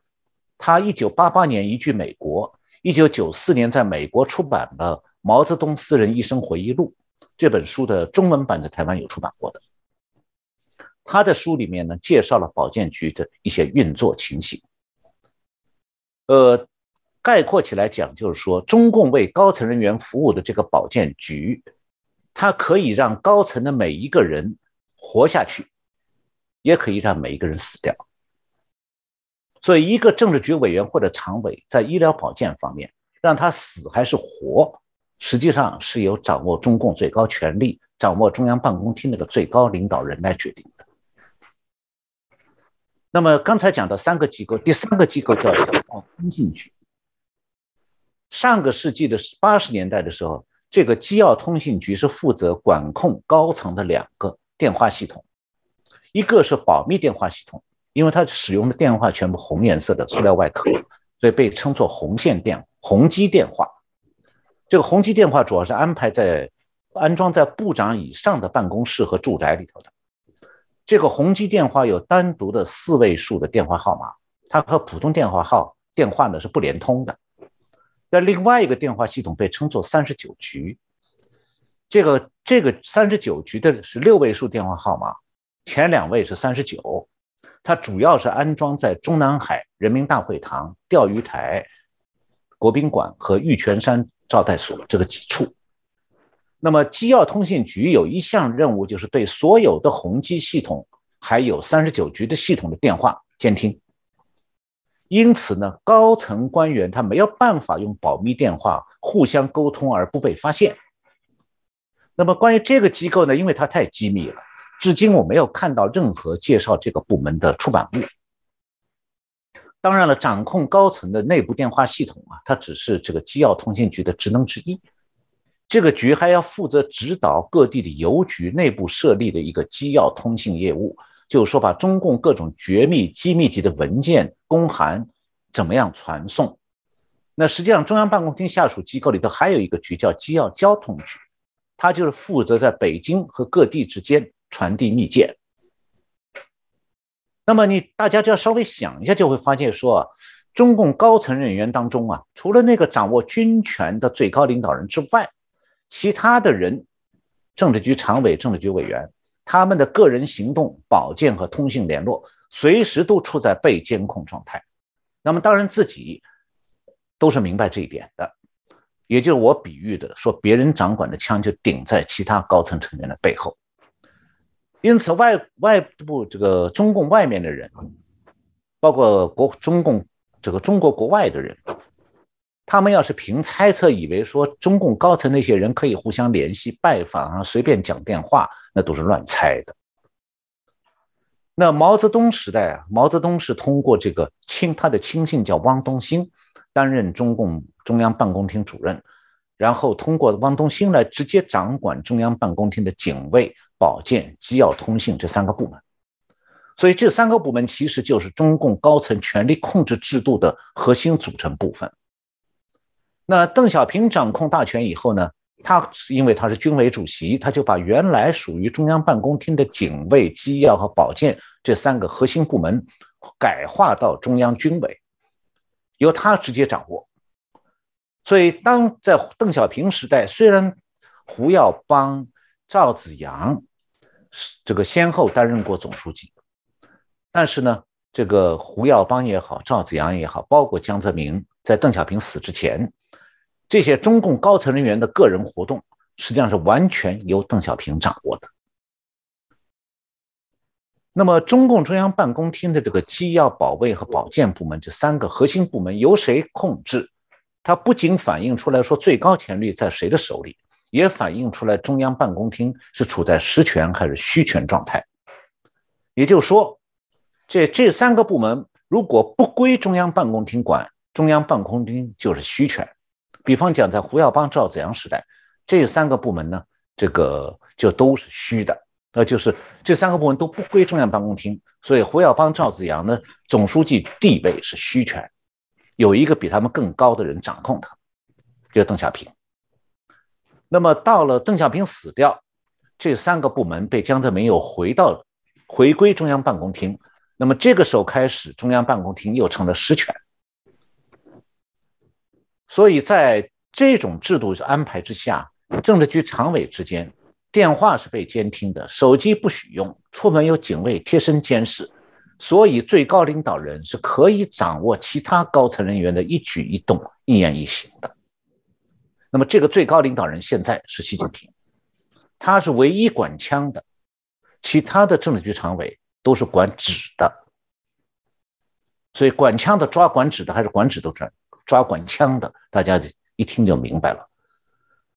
他一九八八年移居美国，一九九四年在美国出版了《毛泽东私人医生回忆录》这本书的中文版在台湾有出版过的。他的书里面呢，介绍了保健局的一些运作情形。呃。概括起来讲，就是说，中共为高层人员服务的这个保健局，它可以让高层的每一个人活下去，也可以让每一个人死掉。所以，一个政治局委员或者常委在医疗保健方面，让他死还是活，实际上是由掌握中共最高权力、掌握中央办公厅那个最高领导人来决定的。那么，刚才讲到三个机构，第三个机构叫通信局。上个世纪的八十年代的时候，这个机要通信局是负责管控高层的两个电话系统，一个是保密电话系统，因为它使用的电话全部红颜色的塑料外壳，所以被称作红线电红机电话。这个红机电话主要是安排在安装在部长以上的办公室和住宅里头的。这个红机电话有单独的四位数的电话号码，它和普通电话号电话呢是不连通的。那另外一个电话系统被称作三十九局，这个这个三十九局的是六位数电话号码，前两位是三十九，它主要是安装在中南海人民大会堂、钓鱼台国宾馆和玉泉山招待所这个几处。那么机要通信局有一项任务，就是对所有的宏基系统还有三十九局的系统的电话监听。因此呢，高层官员他没有办法用保密电话互相沟通而不被发现。那么关于这个机构呢，因为它太机密了，至今我没有看到任何介绍这个部门的出版物。当然了，掌控高层的内部电话系统啊，它只是这个机要通信局的职能之一。这个局还要负责指导各地的邮局内部设立的一个机要通信业务，就是说把中共各种绝密、机密级的文件、公函怎么样传送。那实际上，中央办公厅下属机构里头还有一个局叫机要交通局，它就是负责在北京和各地之间传递密件。那么你大家就要稍微想一下，就会发现说，中共高层人员当中啊，除了那个掌握军权的最高领导人之外，其他的人，政治局常委、政治局委员，他们的个人行动、保健和通信联络，随时都处在被监控状态。那么当然自己都是明白这一点的，也就是我比喻的说，别人掌管的枪就顶在其他高层成员的背后。因此，外外部这个中共外面的人，包括国中共这个中国国外的人。他们要是凭猜测以为说中共高层那些人可以互相联系、拜访啊、随便讲电话，那都是乱猜的。那毛泽东时代啊，毛泽东是通过这个亲他的亲信叫汪东兴，担任中共中央办公厅主任，然后通过汪东兴来直接掌管中央办公厅的警卫、保健、机要通信这三个部门。所以这三个部门其实就是中共高层权力控制制度的核心组成部分。那邓小平掌控大权以后呢？他因为他是军委主席，他就把原来属于中央办公厅的警卫、机要和保健这三个核心部门改划到中央军委，由他直接掌握。所以，当在邓小平时代，虽然胡耀邦、赵紫阳这个先后担任过总书记，但是呢，这个胡耀邦也好，赵紫阳也好，包括江泽民，在邓小平死之前。这些中共高层人员的个人活动，实际上是完全由邓小平掌握的。那么，中共中央办公厅的这个机要、保卫和保健部门这三个核心部门由谁控制？它不仅反映出来说最高权力在谁的手里，也反映出来中央办公厅是处在实权还是虚权状态。也就是说，这这三个部门如果不归中央办公厅管，中央办公厅就是虚权。比方讲，在胡耀邦、赵紫阳时代，这三个部门呢，这个就都是虚的，那就是这三个部门都不归中央办公厅，所以胡耀邦、赵紫阳呢，总书记地位是虚权，有一个比他们更高的人掌控他，就是邓小平。那么到了邓小平死掉，这三个部门被江泽民又回到回归中央办公厅，那么这个时候开始，中央办公厅又成了实权。所以在这种制度安排之下，政治局常委之间电话是被监听的，手机不许用，出门有警卫贴身监视，所以最高领导人是可以掌握其他高层人员的一举一动、一言一行的。那么这个最高领导人现在是习近平，他是唯一管枪的，其他的政治局常委都是管纸的，所以管枪的抓管纸的还是管纸都抓。抓管枪的，大家一听就明白了。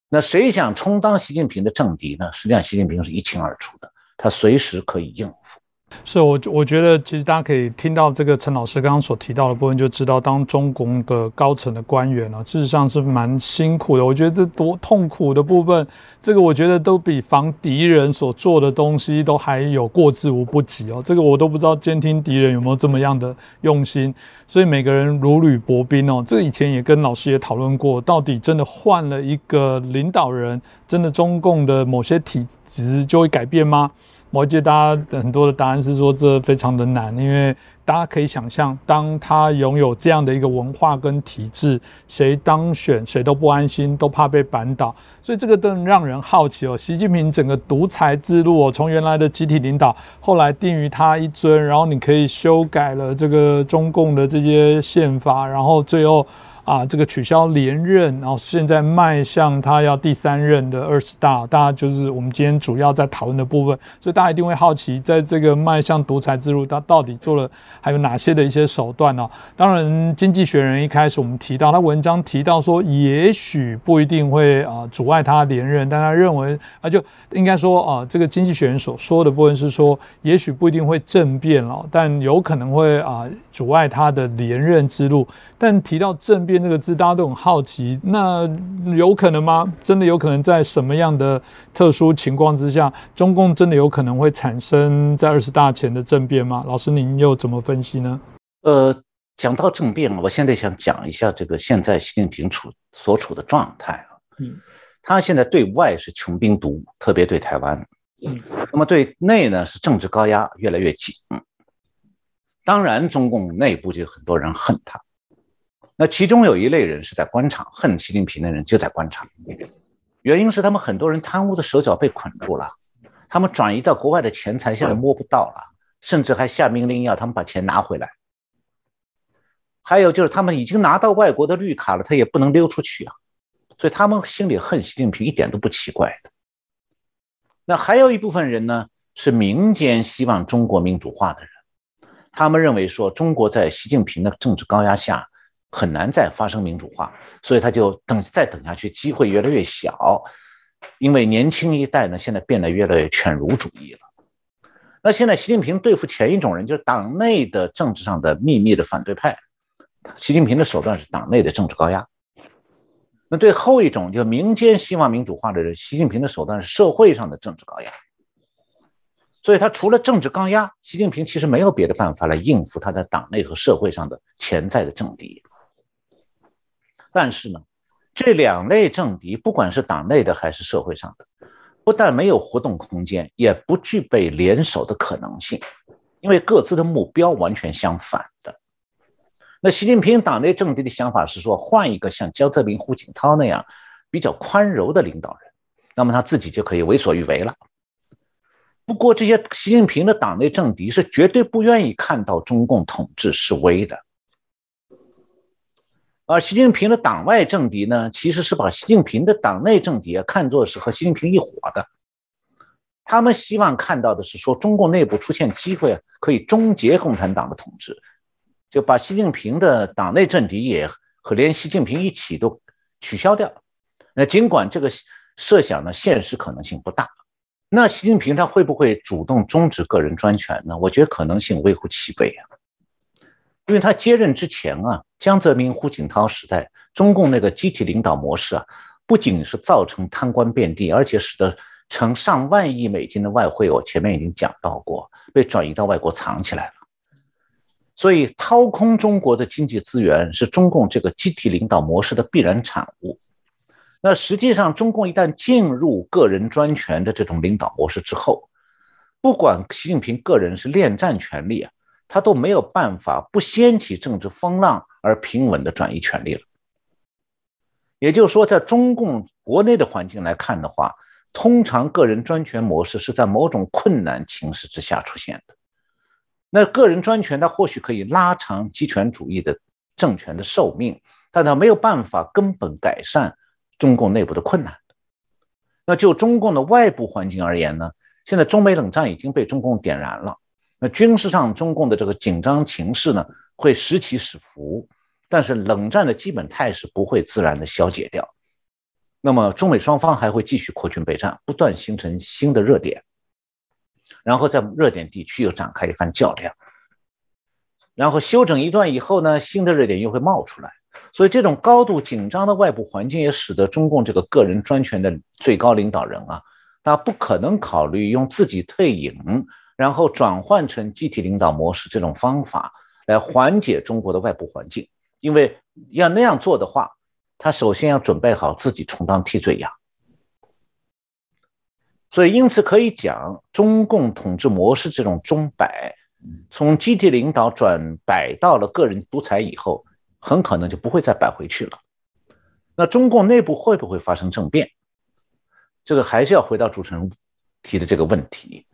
那谁想充当习近平的政敌呢？实际上，习近平是一清二楚的，他随时可以应付。是我，我觉得其实大家可以听到这个陈老师刚刚所提到的部分，就知道当中共的高层的官员呢，事实上是蛮辛苦的。我觉得这多痛苦的部分，这个我觉得都比防敌人所做的东西都还有过之无不及哦。这个我都不知道监听敌人有没有这么样的用心，所以每个人如履薄冰哦。这个以前也跟老师也讨论过，到底真的换了一个领导人，真的中共的某些体质就会改变吗？我记得大家很多的答案是说这非常的难，因为大家可以想象，当他拥有这样的一个文化跟体制，谁当选谁都不安心，都怕被扳倒，所以这个更让人好奇哦。习近平整个独裁之路哦，从原来的集体领导，后来定于他一尊，然后你可以修改了这个中共的这些宪法，然后最后。啊这个取消连任，然后现在迈向他要第三任的二十大，大家就是我们今天主要在讨论的部分，所以大家一定会好奇，在这个迈向独裁之路，他到底做了还有哪些的一些手段呢？当然，《经济学人》一开始我们提到，他文章提到说，也许不一定会啊阻碍他连任，但他认为啊就应该说啊，这个《经济学人》所说的部分是说，也许不一定会政变了，但有可能会啊阻碍他的连任之路。但提到政变这个字，大家都很好奇，那有可能吗？真的有可能在什么样的特殊情况之下，中共真的有可能会产生在二十大前的政变吗？老师，您又怎么分析呢？呃。讲到政变，我现在想讲一下这个现在习近平处所处的状态啊。嗯，他现在对外是穷兵黩武，特别对台湾。嗯，那么对内呢是政治高压越来越紧。嗯，当然中共内部就有很多人恨他。那其中有一类人是在官场，恨习近平的人就在官场。原因是他们很多人贪污的手脚被捆住了，他们转移到国外的钱财现在摸不到了，甚至还下命令要他们把钱拿回来。还有就是，他们已经拿到外国的绿卡了，他也不能溜出去啊，所以他们心里恨习近平一点都不奇怪的。那还有一部分人呢，是民间希望中国民主化的人，他们认为说中国在习近平的政治高压下很难再发生民主化，所以他就等再等下去机会越来越小，因为年轻一代呢现在变得越来越犬儒主义了。那现在习近平对付前一种人，就是党内的政治上的秘密的反对派。习近平的手段是党内的政治高压，那对后一种就民间希望民主化的人，习近平的手段是社会上的政治高压。所以他除了政治高压，习近平其实没有别的办法来应付他在党内和社会上的潜在的政敌。但是呢，这两类政敌，不管是党内的还是社会上的，不但没有活动空间，也不具备联手的可能性，因为各自的目标完全相反的。那习近平党内政敌的想法是说，换一个像江泽民、胡锦涛那样比较宽容的领导人，那么他自己就可以为所欲为了。不过，这些习近平的党内政敌是绝对不愿意看到中共统治示威的，而习近平的党外政敌呢，其实是把习近平的党内政敌啊看作是和习近平一伙的，他们希望看到的是说，中共内部出现机会，可以终结共产党的统治。就把习近平的党内政敌也和连习近平一起都取消掉。那尽管这个设想呢，现实可能性不大。那习近平他会不会主动终止个人专权呢？我觉得可能性微乎其微啊。因为他接任之前啊，江泽民、胡锦涛时代，中共那个集体领导模式啊，不仅是造成贪官遍地，而且使得成上万亿美金的外汇，我前面已经讲到过，被转移到外国藏起来了。所以，掏空中国的经济资源是中共这个集体领导模式的必然产物。那实际上，中共一旦进入个人专权的这种领导模式之后，不管习近平个人是恋战权力啊，他都没有办法不掀起政治风浪而平稳的转移权力了。也就是说，在中共国内的环境来看的话，通常个人专权模式是在某种困难情势之下出现的。那个人专权，它或许可以拉长集权主义的政权的寿命，但它没有办法根本改善中共内部的困难。那就中共的外部环境而言呢？现在中美冷战已经被中共点燃了，军事上中共的这个紧张情势呢，会时起时伏，但是冷战的基本态势不会自然的消解掉。那么中美双方还会继续扩军备战，不断形成新的热点。然后在热点地区又展开一番较量，然后休整一段以后呢，新的热点又会冒出来，所以这种高度紧张的外部环境也使得中共这个个人专权的最高领导人啊，他不可能考虑用自己退隐，然后转换成集体领导模式这种方法来缓解中国的外部环境，因为要那样做的话，他首先要准备好自己充当替罪羊。所以，因此可以讲，中共统治模式这种钟摆，从集体领导转摆到了个人独裁以后，很可能就不会再摆回去了。那中共内部会不会发生政变？这个还是要回到主持人提的这个问题。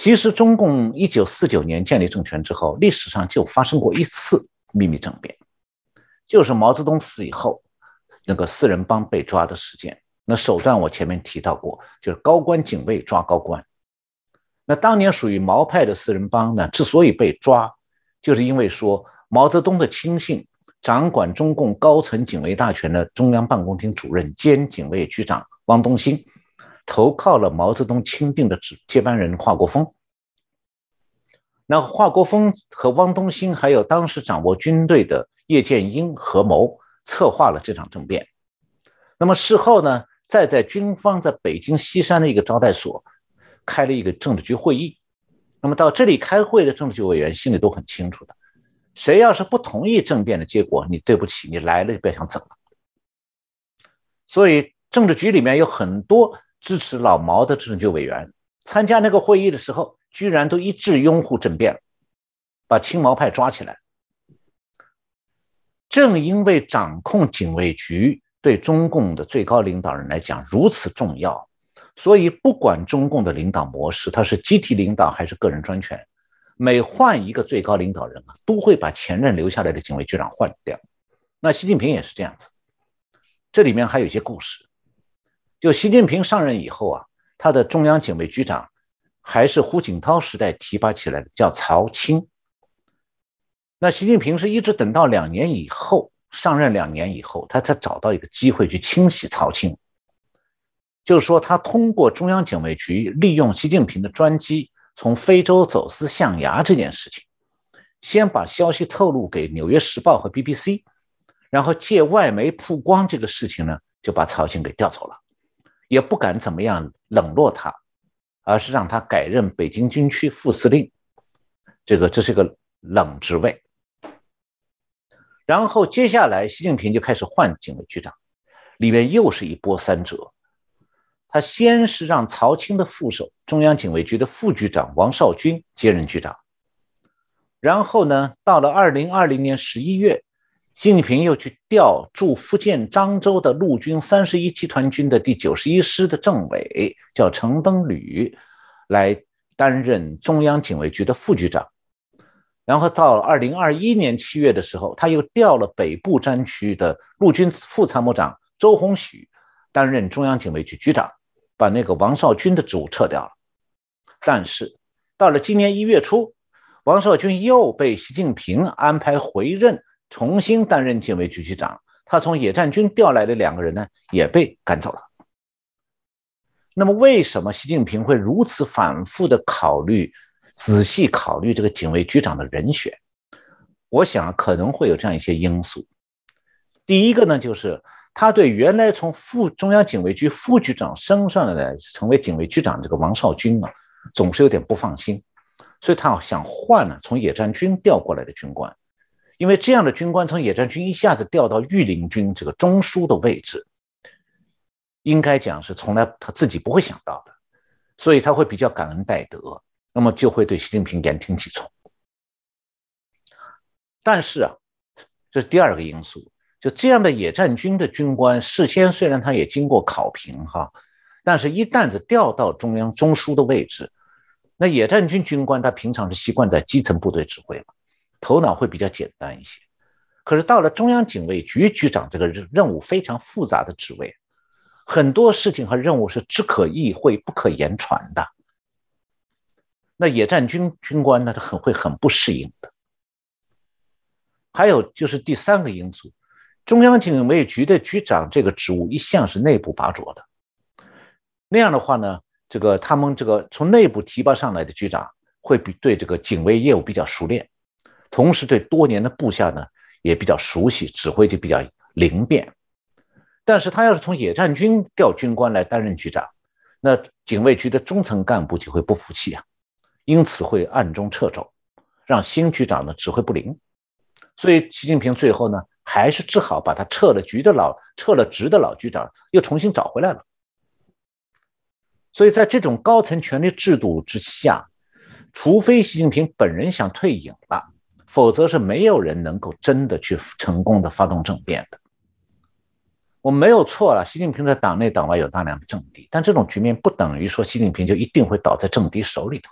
其实，中共一九四九年建立政权之后，历史上就发生过一次秘密政变，就是毛泽东死以后，那个四人帮被抓的事件。那手段我前面提到过，就是高官警卫抓高官。那当年属于毛派的四人帮呢，之所以被抓，就是因为说毛泽东的亲信、掌管中共高层警卫大权的中央办公厅主任兼警卫局长汪东兴，投靠了毛泽东钦定的接接班人华国锋。那华国锋和汪东兴还有当时掌握军队的叶剑英合谋策划了这场政变。那么事后呢，再在军方在北京西山的一个招待所。开了一个政治局会议，那么到这里开会的政治局委员心里都很清楚的，谁要是不同意政变的结果，你对不起，你来了就别想走了。所以政治局里面有很多支持老毛的政治局委员，参加那个会议的时候，居然都一致拥护政变，把亲毛派抓起来。正因为掌控警卫局对中共的最高领导人来讲如此重要。所以，不管中共的领导模式，它是集体领导还是个人专权，每换一个最高领导人啊，都会把前任留下来的警卫局长换掉。那习近平也是这样子。这里面还有一些故事。就习近平上任以后啊，他的中央警卫局长还是胡锦涛时代提拔起来的，叫曹青。那习近平是一直等到两年以后上任，两年以后他才找到一个机会去清洗曹青。就是说，他通过中央警卫局利用习近平的专机从非洲走私象牙这件事情，先把消息透露给《纽约时报》和 BBC，然后借外媒曝光这个事情呢，就把曹青给调走了，也不敢怎么样冷落他，而是让他改任北京军区副司令，这个这是个冷职位。然后接下来，习近平就开始换警卫局长，里面又是一波三折。他先是让曹青的副手、中央警卫局的副局长王少军接任局长，然后呢，到了二零二零年十一月，习近平又去调驻福建漳州的陆军三十一集团军的第九十一师的政委，叫程登履，来担任中央警卫局的副局长。然后到二零二一年七月的时候，他又调了北部战区的陆军副参谋长周鸿许担任中央警卫局局长。把那个王少军的职务撤掉了，但是到了今年一月初，王少军又被习近平安排回任，重新担任警卫局局长。他从野战军调来的两个人呢，也被赶走了。那么，为什么习近平会如此反复的考虑、仔细考虑这个警卫局长的人选？我想可能会有这样一些因素。第一个呢，就是。他对原来从副中央警卫局副局长升上来成为警卫局长这个王少军啊，总是有点不放心，所以他想换呢从野战军调过来的军官，因为这样的军官从野战军一下子调到御林军这个中枢的位置，应该讲是从来他自己不会想到的，所以他会比较感恩戴德，那么就会对习近平言听计从。但是啊，这是第二个因素。就这样的野战军的军官，事先虽然他也经过考评哈，但是一旦子调到中央中枢的位置，那野战军军官他平常是习惯在基层部队指挥嘛，头脑会比较简单一些。可是到了中央警卫局局长这个任任务非常复杂的职位，很多事情和任务是只可意会不可言传的，那野战军军官呢，他很会很不适应的。还有就是第三个因素。中央警卫局的局长这个职务一向是内部拔擢的，那样的话呢，这个他们这个从内部提拔上来的局长会比对这个警卫业务比较熟练，同时对多年的部下呢也比较熟悉，指挥就比较灵便。但是他要是从野战军调军官来担任局长，那警卫局的中层干部就会不服气啊，因此会暗中掣肘，让新局长呢指挥不灵。所以习近平最后呢。还是只好把他撤了局的老、撤了职的老局长又重新找回来了。所以在这种高层权力制度之下，除非习近平本人想退隐了，否则是没有人能够真的去成功的发动政变的。我没有错了，习近平在党内党外有大量的政敌，但这种局面不等于说习近平就一定会倒在政敌手里头。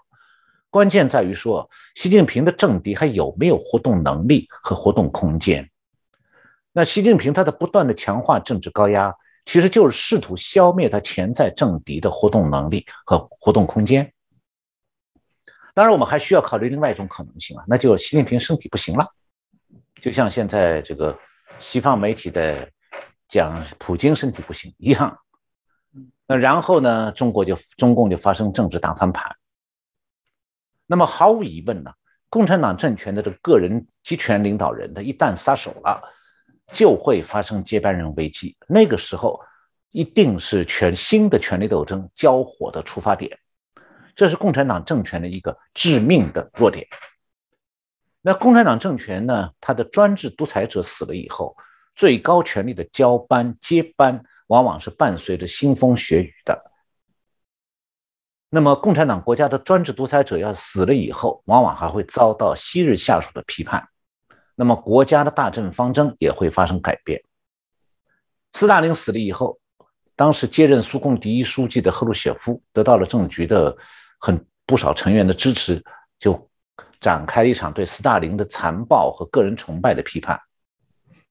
关键在于说，习近平的政敌还有没有活动能力和活动空间。那习近平他的不断的强化政治高压，其实就是试图消灭他潜在政敌的活动能力和活动空间。当然，我们还需要考虑另外一种可能性啊，那就习近平身体不行了，就像现在这个西方媒体的讲普京身体不行一样。那然后呢，中国就中共就发生政治大翻盘。那么毫无疑问呢，共产党政权的这个个人集权领导人，他一旦撒手了。就会发生接班人危机，那个时候一定是全新的权力斗争交火的出发点，这是共产党政权的一个致命的弱点。那共产党政权呢，它的专制独裁者死了以后，最高权力的交班接班往往是伴随着腥风血雨的。那么，共产党国家的专制独裁者要死了以后，往往还会遭到昔日下属的批判。那么国家的大政方针也会发生改变。斯大林死了以后，当时接任苏共第一书记的赫鲁晓夫得到了政局的很不少成员的支持，就展开了一场对斯大林的残暴和个人崇拜的批判。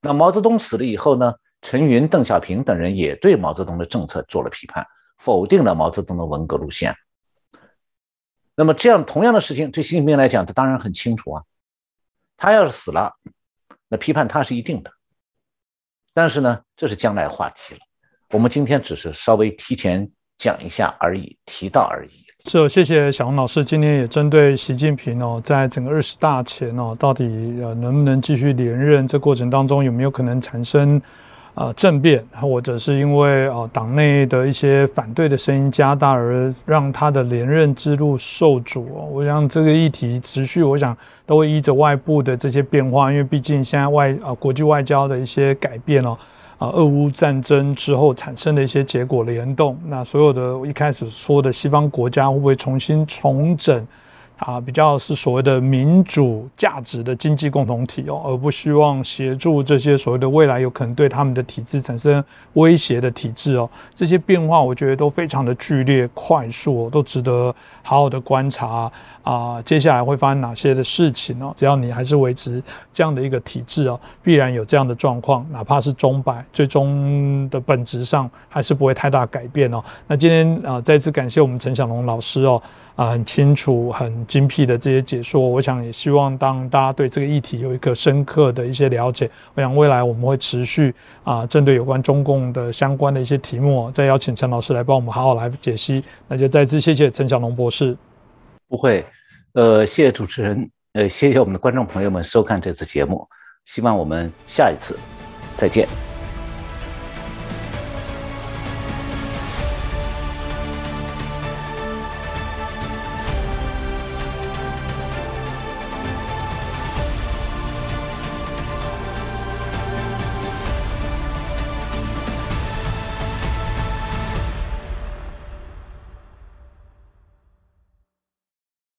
那毛泽东死了以后呢？陈云、邓小平等人也对毛泽东的政策做了批判，否定了毛泽东的文革路线。那么这样同样的事情对习近平来讲，他当然很清楚啊。他要是死了，那批判他是一定的。但是呢，这是将来话题了。我们今天只是稍微提前讲一下而已，提到而已。是，谢谢小红老师。今天也针对习近平哦，在整个二十大前哦，到底呃能不能继续连任？这过程当中有没有可能产生？啊，政变，或者是因为啊党内的一些反对的声音加大，而让他的连任之路受阻。我想这个议题持续，我想都会依着外部的这些变化，因为毕竟现在外啊国际外交的一些改变哦，啊俄乌战争之后产生的一些结果联动，那所有的一开始说的西方国家会不会重新重整？啊，比较是所谓的民主价值的经济共同体哦，而不希望协助这些所谓的未来有可能对他们的体制产生威胁的体制哦。这些变化我觉得都非常的剧烈、快速，哦都值得好好的观察啊。接下来会发生哪些的事情呢？只要你还是维持这样的一个体制哦，必然有这样的状况，哪怕是中摆，最终的本质上还是不会太大改变哦。那今天啊，再次感谢我们陈小龙老师哦。啊，很清楚、很精辟的这些解说，我想也希望当大家对这个议题有一个深刻的一些了解，我想未来我们会持续啊，针对有关中共的相关的一些题目，再邀请陈老师来帮我们好好来解析。那就再次谢谢陈小龙博士。不会，呃，谢谢主持人，呃，谢谢我们的观众朋友们收看这次节目，希望我们下一次再见。